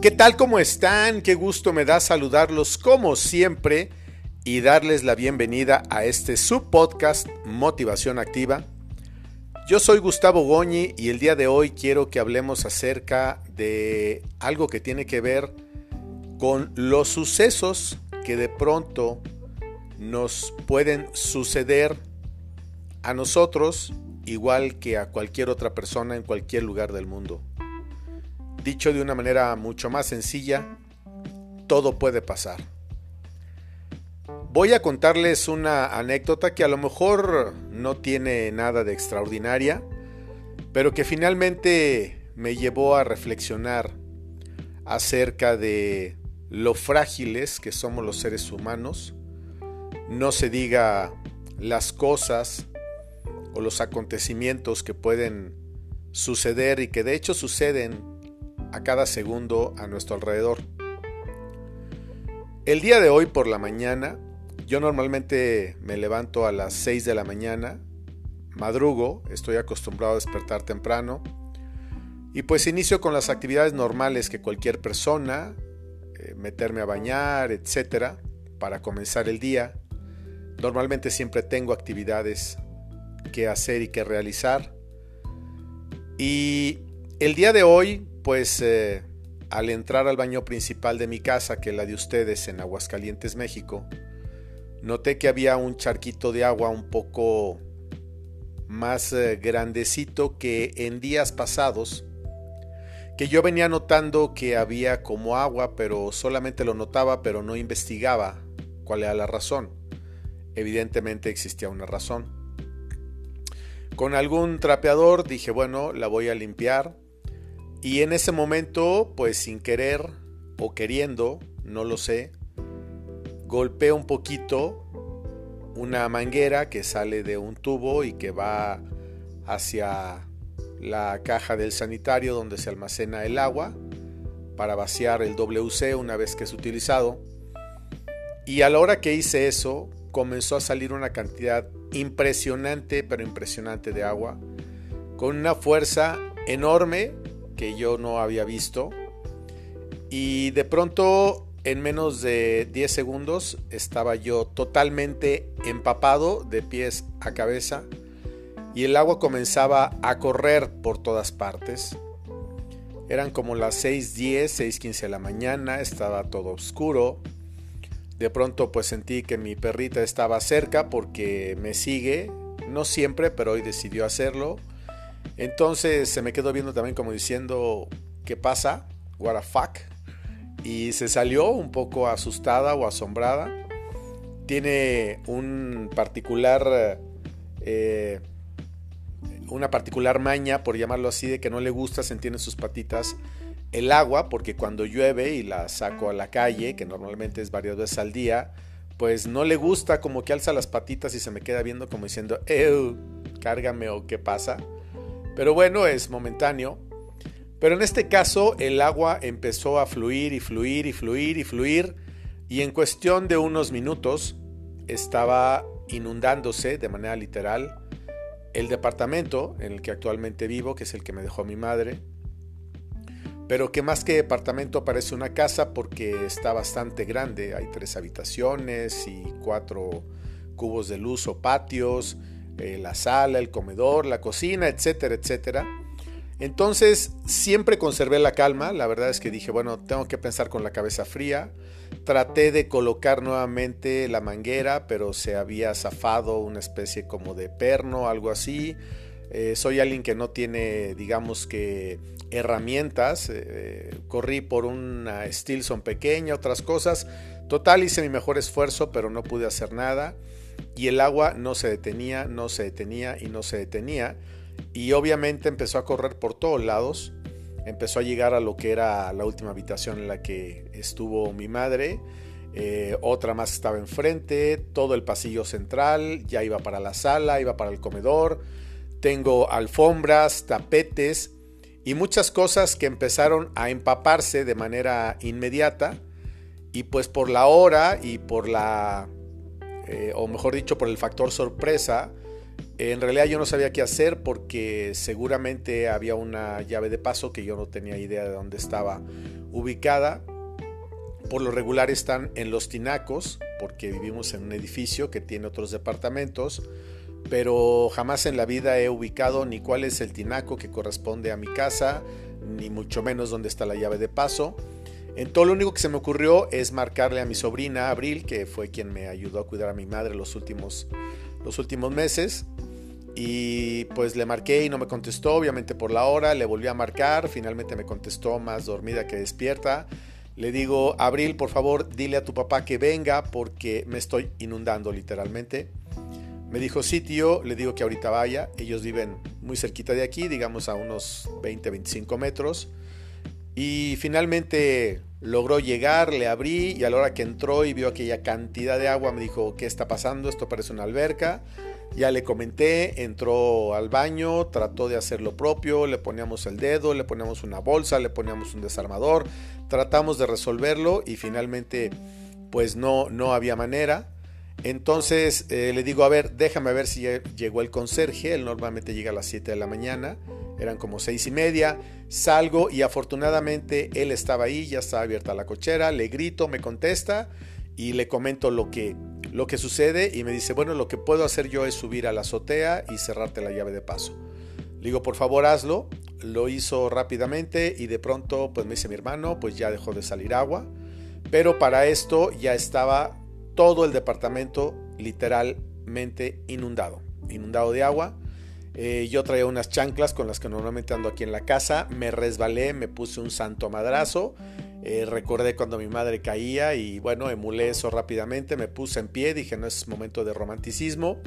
¿Qué tal? ¿Cómo están? Qué gusto me da saludarlos como siempre y darles la bienvenida a este subpodcast Motivación Activa. Yo soy Gustavo Goñi y el día de hoy quiero que hablemos acerca de algo que tiene que ver con los sucesos que de pronto nos pueden suceder a nosotros igual que a cualquier otra persona en cualquier lugar del mundo. Dicho de una manera mucho más sencilla, todo puede pasar. Voy a contarles una anécdota que a lo mejor no tiene nada de extraordinaria, pero que finalmente me llevó a reflexionar acerca de lo frágiles que somos los seres humanos. No se diga las cosas o los acontecimientos que pueden suceder y que de hecho suceden a cada segundo a nuestro alrededor. El día de hoy por la mañana, yo normalmente me levanto a las 6 de la mañana, madrugo, estoy acostumbrado a despertar temprano y pues inicio con las actividades normales que cualquier persona, eh, meterme a bañar, etcétera, para comenzar el día. Normalmente siempre tengo actividades que hacer y que realizar. Y el día de hoy pues eh, al entrar al baño principal de mi casa, que es la de ustedes en Aguascalientes, México, noté que había un charquito de agua un poco más eh, grandecito que en días pasados, que yo venía notando que había como agua, pero solamente lo notaba, pero no investigaba cuál era la razón. Evidentemente existía una razón. Con algún trapeador dije, bueno, la voy a limpiar y en ese momento, pues sin querer o queriendo, no lo sé, golpeo un poquito una manguera que sale de un tubo y que va hacia la caja del sanitario donde se almacena el agua para vaciar el WC una vez que es utilizado. Y a la hora que hice eso, comenzó a salir una cantidad impresionante, pero impresionante de agua, con una fuerza enorme que yo no había visto. Y de pronto, en menos de 10 segundos, estaba yo totalmente empapado de pies a cabeza y el agua comenzaba a correr por todas partes. Eran como las 6.10, 6.15 de la mañana, estaba todo oscuro. De pronto pues sentí que mi perrita estaba cerca porque me sigue, no siempre, pero hoy decidió hacerlo. Entonces se me quedó viendo también como diciendo, ¿qué pasa? What the fuck? Y se salió un poco asustada o asombrada. Tiene un particular... Eh, una particular maña, por llamarlo así, de que no le gusta sentir en sus patitas el agua, porque cuando llueve y la saco a la calle, que normalmente es varias veces al día, pues no le gusta como que alza las patitas y se me queda viendo como diciendo, ¡Ew! Cárgame o qué pasa. Pero bueno, es momentáneo. Pero en este caso el agua empezó a fluir y fluir y fluir y fluir y en cuestión de unos minutos estaba inundándose de manera literal el departamento en el que actualmente vivo, que es el que me dejó mi madre, pero que más que departamento parece una casa porque está bastante grande, hay tres habitaciones y cuatro cubos de luz o patios, eh, la sala, el comedor, la cocina, etcétera, etcétera. Entonces siempre conservé la calma, la verdad es que dije, bueno, tengo que pensar con la cabeza fría. Traté de colocar nuevamente la manguera, pero se había zafado una especie como de perno, algo así. Eh, soy alguien que no tiene, digamos que, herramientas. Eh, corrí por una Stilson pequeña, otras cosas. Total, hice mi mejor esfuerzo, pero no pude hacer nada y el agua no se detenía, no se detenía y no se detenía. Y obviamente empezó a correr por todos lados. Empezó a llegar a lo que era la última habitación en la que estuvo mi madre. Eh, otra más estaba enfrente, todo el pasillo central, ya iba para la sala, iba para el comedor. Tengo alfombras, tapetes y muchas cosas que empezaron a empaparse de manera inmediata. Y pues por la hora y por la eh, o mejor dicho, por el factor sorpresa, en realidad yo no sabía qué hacer porque seguramente había una llave de paso que yo no tenía idea de dónde estaba ubicada. Por lo regular están en los tinacos, porque vivimos en un edificio que tiene otros departamentos, pero jamás en la vida he ubicado ni cuál es el tinaco que corresponde a mi casa, ni mucho menos dónde está la llave de paso. En todo lo único que se me ocurrió es marcarle a mi sobrina Abril, que fue quien me ayudó a cuidar a mi madre los últimos, los últimos meses. Y pues le marqué y no me contestó, obviamente por la hora, le volví a marcar, finalmente me contestó más dormida que despierta. Le digo, Abril, por favor, dile a tu papá que venga porque me estoy inundando literalmente. Me dijo, sí, tío, le digo que ahorita vaya. Ellos viven muy cerquita de aquí, digamos a unos 20, 25 metros. Y finalmente logró llegar, le abrí y a la hora que entró y vio aquella cantidad de agua me dijo, ¿qué está pasando? Esto parece una alberca. Ya le comenté, entró al baño, trató de hacer lo propio, le poníamos el dedo, le poníamos una bolsa, le poníamos un desarmador, tratamos de resolverlo y finalmente pues no, no había manera. Entonces eh, le digo, a ver, déjame ver si llegó el conserje, él normalmente llega a las 7 de la mañana, eran como seis y media, salgo y afortunadamente él estaba ahí, ya estaba abierta la cochera, le grito, me contesta y le comento lo que, lo que sucede y me dice, bueno, lo que puedo hacer yo es subir a la azotea y cerrarte la llave de paso. Le digo, por favor, hazlo. Lo hizo rápidamente y de pronto, pues me dice mi hermano, pues ya dejó de salir agua. Pero para esto ya estaba todo el departamento literalmente inundado, inundado de agua. Eh, yo traía unas chanclas con las que normalmente ando aquí en la casa, me resbalé, me puse un santo madrazo eh, recordé cuando mi madre caía y bueno, emulé eso rápidamente, me puse en pie, dije no es momento de romanticismo,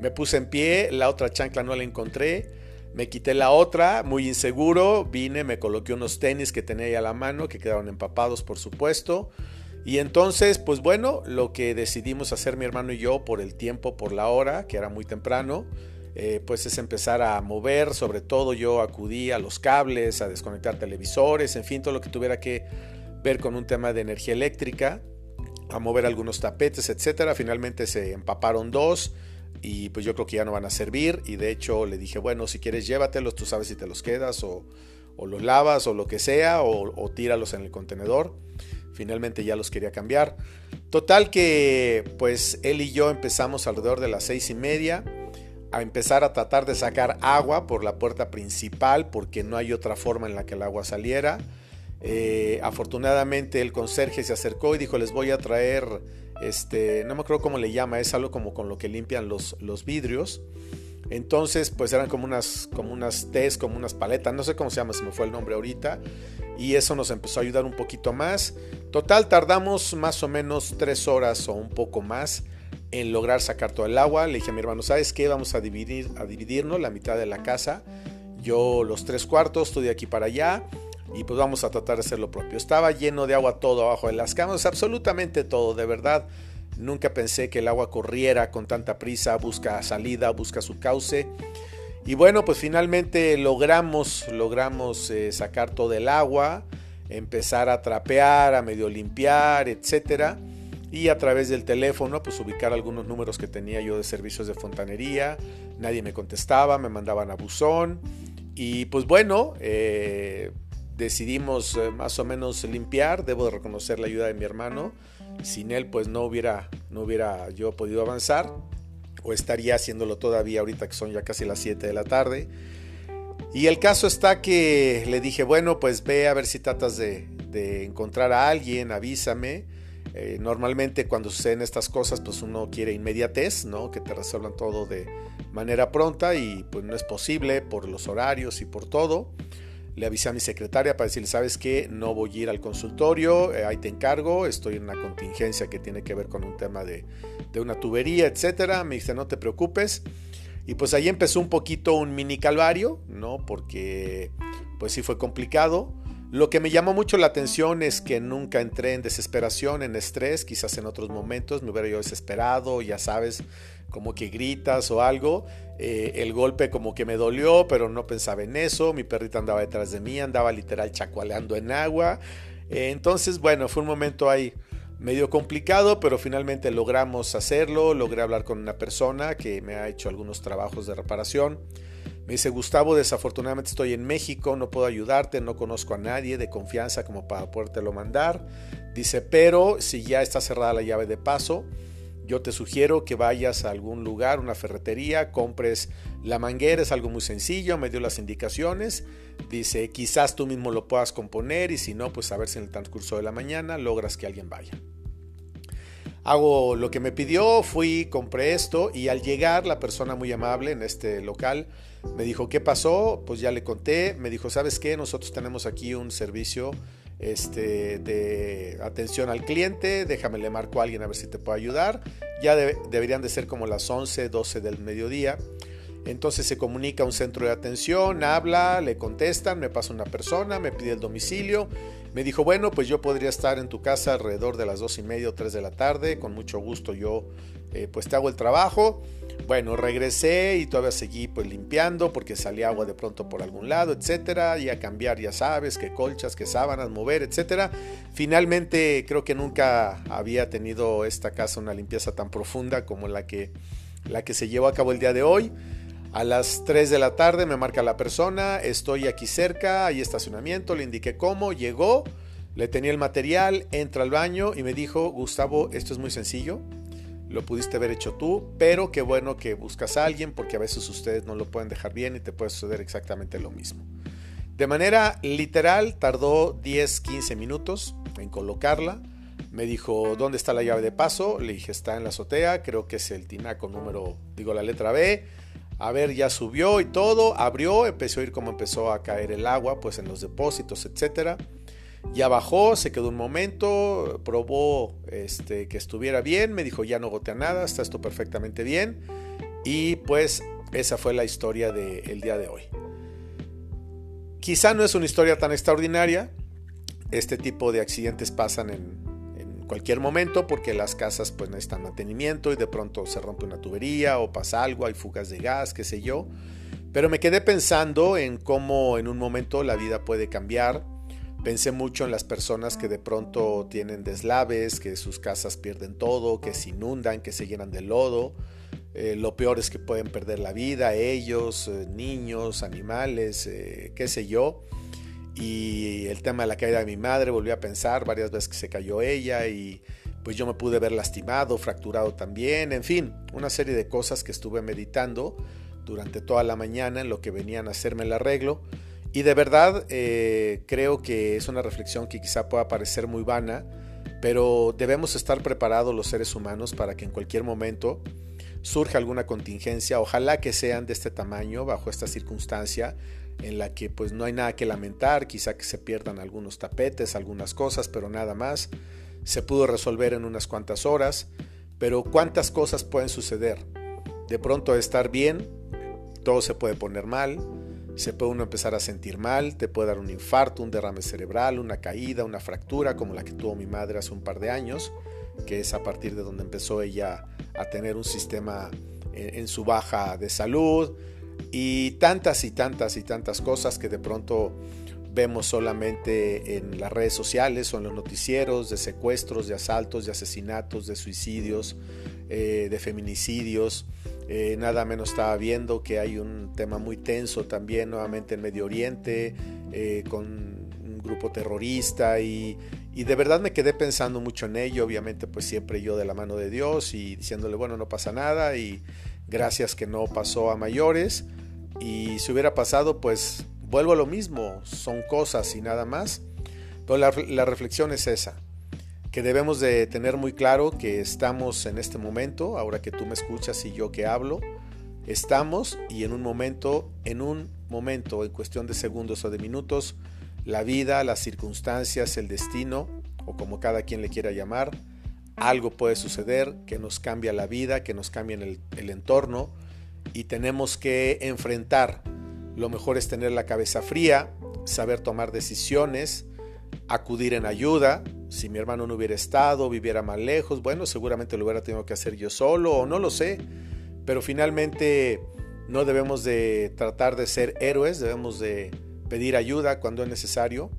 me puse en pie, la otra chancla no la encontré, me quité la otra, muy inseguro, vine, me coloqué unos tenis que tenía ahí a la mano, que quedaron empapados por supuesto, y entonces pues bueno, lo que decidimos hacer mi hermano y yo por el tiempo, por la hora, que era muy temprano, eh, pues es empezar a mover, sobre todo yo acudí a los cables, a desconectar televisores, en fin, todo lo que tuviera que ver con un tema de energía eléctrica, a mover algunos tapetes, etcétera. Finalmente se empaparon dos y pues yo creo que ya no van a servir y de hecho le dije, bueno, si quieres llévatelos, tú sabes si te los quedas o, los lavas o lo que sea o, o tíralos en el contenedor. Finalmente ya los quería cambiar. Total que pues él y yo empezamos alrededor de las seis y media a empezar a tratar de sacar agua por la puerta principal porque no hay otra forma en la que el agua saliera. Eh, afortunadamente el conserje se acercó y dijo les voy a traer, este, no me acuerdo cómo le llama, es algo como con lo que limpian los, los vidrios. Entonces, pues eran como unas, como unas tés, como unas paletas, no sé cómo se llama, se me fue el nombre ahorita. Y eso nos empezó a ayudar un poquito más. Total, tardamos más o menos tres horas o un poco más en lograr sacar todo el agua. Le dije a mi hermano, ¿sabes qué? Vamos a dividir, a dividirnos la mitad de la casa. Yo los tres cuartos, estoy de aquí para allá. Y pues vamos a tratar de hacer lo propio. Estaba lleno de agua todo abajo de las camas, absolutamente todo, de verdad. Nunca pensé que el agua corriera con tanta prisa, busca salida, busca su cauce. Y bueno, pues finalmente logramos, logramos eh, sacar todo el agua, empezar a trapear, a medio limpiar, etcétera y a través del teléfono pues ubicar algunos números que tenía yo de servicios de fontanería. Nadie me contestaba, me mandaban a buzón y pues bueno, eh, decidimos eh, más o menos limpiar. Debo de reconocer la ayuda de mi hermano. Sin él pues no hubiera, no hubiera yo podido avanzar o estaría haciéndolo todavía ahorita que son ya casi las 7 de la tarde. Y el caso está que le dije, bueno, pues ve a ver si tratas de, de encontrar a alguien, avísame. Eh, normalmente cuando suceden estas cosas, pues uno quiere inmediatez, ¿no? Que te resuelvan todo de manera pronta y pues no es posible por los horarios y por todo. Le avisé a mi secretaria para decirle, ¿sabes qué? No voy a ir al consultorio, eh, ahí te encargo, estoy en una contingencia que tiene que ver con un tema de, de una tubería, etcétera. Me dice, no te preocupes. Y pues ahí empezó un poquito un mini calvario, ¿no? Porque pues sí fue complicado. Lo que me llamó mucho la atención es que nunca entré en desesperación, en estrés, quizás en otros momentos me hubiera yo desesperado, ya sabes, como que gritas o algo. Eh, el golpe como que me dolió, pero no pensaba en eso. Mi perrita andaba detrás de mí, andaba literal chacualeando en agua. Eh, entonces, bueno, fue un momento ahí medio complicado, pero finalmente logramos hacerlo. Logré hablar con una persona que me ha hecho algunos trabajos de reparación. Dice, Gustavo, desafortunadamente estoy en México, no puedo ayudarte, no conozco a nadie de confianza como para podértelo mandar. Dice, pero si ya está cerrada la llave de paso, yo te sugiero que vayas a algún lugar, una ferretería, compres la manguera, es algo muy sencillo, me dio las indicaciones. Dice, quizás tú mismo lo puedas componer y si no, pues a ver si en el transcurso de la mañana logras que alguien vaya. Hago lo que me pidió, fui, compré esto y al llegar la persona muy amable en este local me dijo, ¿qué pasó? Pues ya le conté, me dijo, ¿sabes qué? Nosotros tenemos aquí un servicio este, de atención al cliente, déjame le marco a alguien a ver si te puedo ayudar. Ya deberían de ser como las 11, 12 del mediodía. Entonces se comunica a un centro de atención, habla, le contestan, me pasa una persona, me pide el domicilio. Me dijo, bueno, pues yo podría estar en tu casa alrededor de las dos y media o 3 de la tarde, con mucho gusto yo eh, pues te hago el trabajo. Bueno, regresé y todavía seguí pues limpiando porque salía agua de pronto por algún lado, etcétera, y a cambiar, ya sabes, que colchas, que sábanas, mover, etcétera. Finalmente creo que nunca había tenido esta casa una limpieza tan profunda como la que, la que se llevó a cabo el día de hoy. A las 3 de la tarde me marca la persona, estoy aquí cerca, hay estacionamiento, le indiqué cómo, llegó, le tenía el material, entra al baño y me dijo, Gustavo, esto es muy sencillo, lo pudiste haber hecho tú, pero qué bueno que buscas a alguien porque a veces ustedes no lo pueden dejar bien y te puede suceder exactamente lo mismo. De manera literal, tardó 10-15 minutos en colocarla. Me dijo, ¿dónde está la llave de paso? Le dije, está en la azotea, creo que es el tinaco número, digo la letra B. A ver, ya subió y todo, abrió, empezó a ir como empezó a caer el agua, pues en los depósitos, etcétera. Ya bajó, se quedó un momento, probó este, que estuviera bien, me dijo ya no gotea nada, está esto perfectamente bien. Y pues esa fue la historia del día de hoy. Quizá no es una historia tan extraordinaria, este tipo de accidentes pasan en, cualquier momento porque las casas pues necesitan mantenimiento y de pronto se rompe una tubería o pasa algo, hay fugas de gas, qué sé yo. Pero me quedé pensando en cómo en un momento la vida puede cambiar, Pensé mucho en las personas que de pronto tienen deslaves, que sus casas pierden todo, que se inundan, que se llenan de lodo. Eh, lo peor es que pueden perder la vida, ellos, eh, niños, animales, eh, qué sé yo. Y el tema de la caída de mi madre, volví a pensar varias veces que se cayó ella y pues yo me pude ver lastimado, fracturado también, en fin, una serie de cosas que estuve meditando durante toda la mañana en lo que venían a hacerme el arreglo. Y de verdad eh, creo que es una reflexión que quizá pueda parecer muy vana, pero debemos estar preparados los seres humanos para que en cualquier momento surja alguna contingencia, ojalá que sean de este tamaño, bajo esta circunstancia en la que pues no hay nada que lamentar, quizá que se pierdan algunos tapetes, algunas cosas, pero nada más. Se pudo resolver en unas cuantas horas, pero ¿cuántas cosas pueden suceder? De pronto estar bien, todo se puede poner mal, se puede uno empezar a sentir mal, te puede dar un infarto, un derrame cerebral, una caída, una fractura como la que tuvo mi madre hace un par de años, que es a partir de donde empezó ella a tener un sistema en, su baja de salud y tantas y tantas y tantas cosas que de pronto vemos solamente en las redes sociales o en los noticieros de secuestros, de asaltos, de asesinatos, de suicidios, eh, de feminicidios. Eh, nada menos estaba viendo que hay un tema muy tenso también nuevamente en Medio Oriente, eh, con un grupo terrorista y, y, de verdad me quedé pensando mucho en ello, obviamente pues siempre yo de la mano de Dios y diciéndole bueno no pasa nada y gracias que no pasó a mayores y si hubiera pasado pues vuelvo a lo mismo, son cosas y nada más, pero la, la reflexión es esa que debemos de tener muy claro que estamos en este momento, ahora que tú me escuchas y yo que hablo, estamos y en un momento, en un momento, en cuestión de segundos o de minutos, la vida, las circunstancias, el destino, o como cada quien le quiera llamar, algo puede suceder que nos cambia la vida, que nos cambia el, el entorno y tenemos que enfrentar. Lo mejor es tener la cabeza fría, saber tomar decisiones, acudir en ayuda. Si mi hermano no hubiera estado, viviera más lejos, bueno, seguramente lo hubiera tenido que hacer yo solo o no lo sé. Pero finalmente no debemos de tratar de ser héroes, debemos de pedir ayuda cuando es necesario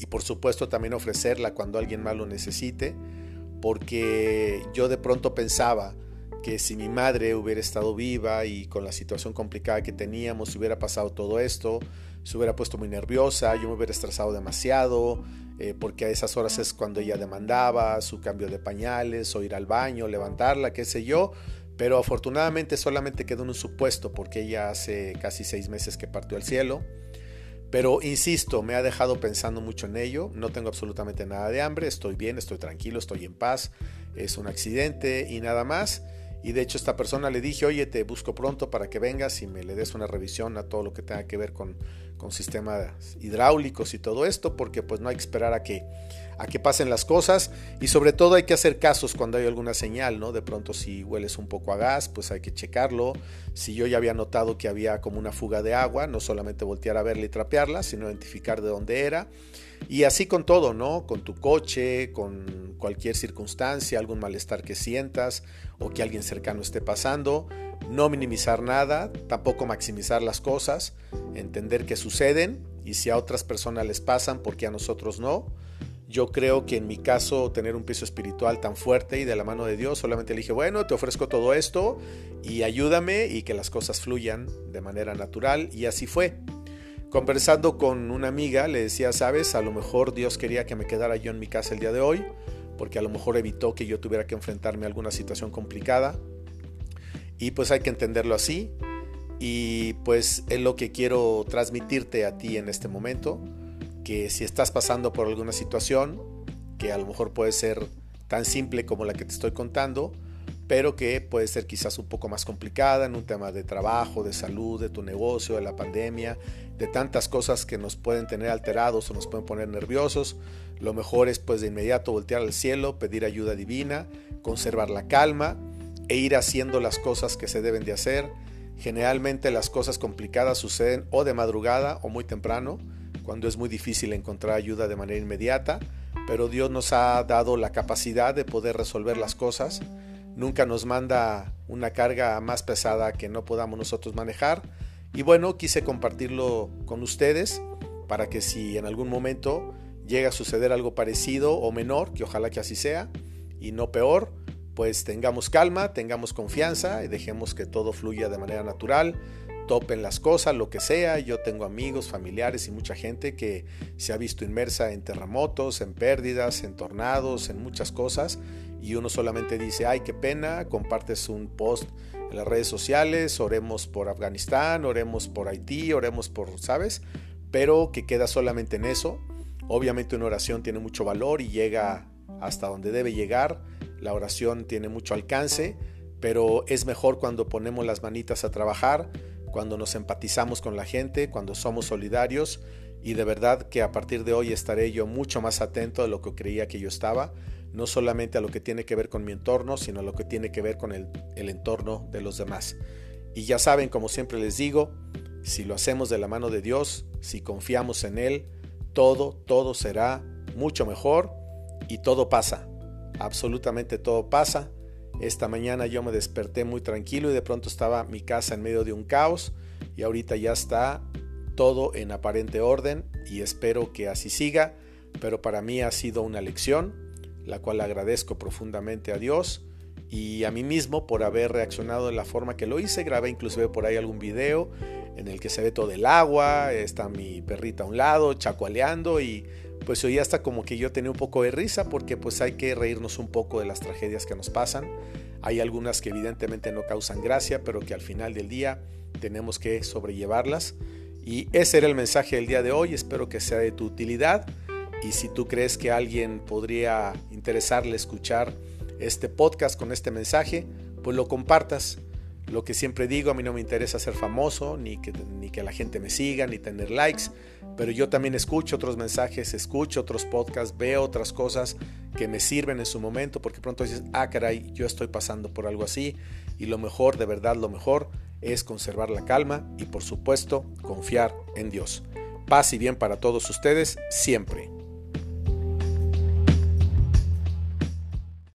y por supuesto también ofrecerla cuando alguien más lo necesite, porque yo de pronto pensaba que si mi madre hubiera estado viva y con la situación complicada que teníamos, hubiera pasado todo esto, se hubiera puesto muy nerviosa, yo me hubiera estresado demasiado, eh, porque a esas horas es cuando ella demandaba su cambio de pañales o ir al baño, levantarla, qué sé yo. Pero afortunadamente solamente quedó en un supuesto porque ella hace casi seis meses que partió al cielo. Pero insisto, me ha dejado pensando mucho en ello. No tengo absolutamente nada de hambre, estoy bien, estoy tranquilo, estoy en paz. Es un accidente y nada más. Y de hecho esta persona le dije, oye, te busco pronto para que vengas y me le des una revisión a todo lo que tenga que ver con, con sistemas hidráulicos y todo esto, porque pues no hay que esperar a que, a que pasen las cosas y sobre todo hay que hacer casos cuando hay alguna señal, ¿no? De pronto si hueles un poco a gas, pues hay que checarlo. Si yo ya había notado que había como una fuga de agua, no solamente voltear a verla y trapearla, sino identificar de dónde era. Y así con todo, ¿no? Con tu coche, con cualquier circunstancia, algún malestar que sientas o que alguien cercano esté pasando. No minimizar nada, tampoco maximizar las cosas, entender que suceden y si a otras personas les pasan, porque a nosotros no? Yo creo que en mi caso tener un piso espiritual tan fuerte y de la mano de Dios, solamente le dije, bueno, te ofrezco todo esto y ayúdame y que las cosas fluyan de manera natural y así fue. Conversando con una amiga, le decía, sabes, a lo mejor Dios quería que me quedara yo en mi casa el día de hoy, porque a lo mejor evitó que yo tuviera que enfrentarme a alguna situación complicada. Y pues hay que entenderlo así. Y pues es lo que quiero transmitirte a ti en este momento, que si estás pasando por alguna situación, que a lo mejor puede ser tan simple como la que te estoy contando, pero que puede ser quizás un poco más complicada en un tema de trabajo, de salud, de tu negocio, de la pandemia, de tantas cosas que nos pueden tener alterados o nos pueden poner nerviosos. Lo mejor es pues de inmediato voltear al cielo, pedir ayuda divina, conservar la calma e ir haciendo las cosas que se deben de hacer. Generalmente las cosas complicadas suceden o de madrugada o muy temprano, cuando es muy difícil encontrar ayuda de manera inmediata, pero Dios nos ha dado la capacidad de poder resolver las cosas nunca nos manda una carga más pesada que no podamos nosotros manejar. Y bueno, quise compartirlo con ustedes para que si en algún momento llega a suceder algo parecido o menor, que ojalá que así sea, y no peor, pues tengamos calma, tengamos confianza y dejemos que todo fluya de manera natural, topen las cosas, lo que sea. Yo tengo amigos, familiares y mucha gente que se ha visto inmersa en terremotos, en pérdidas, en tornados, en muchas cosas y uno solamente dice, ay, qué pena, compartes un post en las redes sociales, oremos por Afganistán, oremos por Haití, oremos por, ¿sabes? Pero que queda solamente en eso. Obviamente una oración tiene mucho valor y llega hasta donde debe llegar. La oración tiene mucho alcance, pero es mejor cuando ponemos las manitas a trabajar, cuando nos empatizamos con la gente, cuando somos solidarios y de verdad que a partir de hoy estaré yo mucho más atento de lo que creía que yo estaba no solamente a lo que tiene que ver con mi entorno, sino a lo que tiene que ver con el, entorno de los demás. Y ya saben, como siempre les digo, si lo hacemos de la mano de Dios, si confiamos en Él, todo, todo será mucho mejor y todo pasa. Absolutamente todo pasa. Esta mañana yo me desperté muy tranquilo y de pronto estaba mi casa en medio de un caos y ahorita ya está todo en aparente orden y espero que así siga, pero para mí ha sido una lección la cual agradezco profundamente a Dios y a mí mismo por haber reaccionado de la forma que lo hice. Grabé inclusive por ahí algún video en el que se ve todo el agua, está mi perrita a un lado, chacualeando y pues hoy hasta como que yo tenía un poco de risa porque pues hay que reírnos un poco de las tragedias que nos pasan. Hay algunas que evidentemente no causan gracia, pero que al final del día tenemos que sobrellevarlas. Y ese era el mensaje del día de hoy, espero que sea de tu utilidad. Y si tú crees que alguien podría interesarle escuchar este podcast con este mensaje, pues lo compartas. Lo que siempre digo, a mí no me interesa ser famoso, ni que, ni que la gente me siga, ni tener likes, pero yo también escucho otros mensajes, escucho otros podcasts, veo otras cosas que me sirven en su momento, porque pronto dices, ah, caray, yo estoy pasando por algo así, y lo mejor, de verdad, lo mejor es conservar la calma y por supuesto confiar en Dios. Paz y bien para todos ustedes siempre.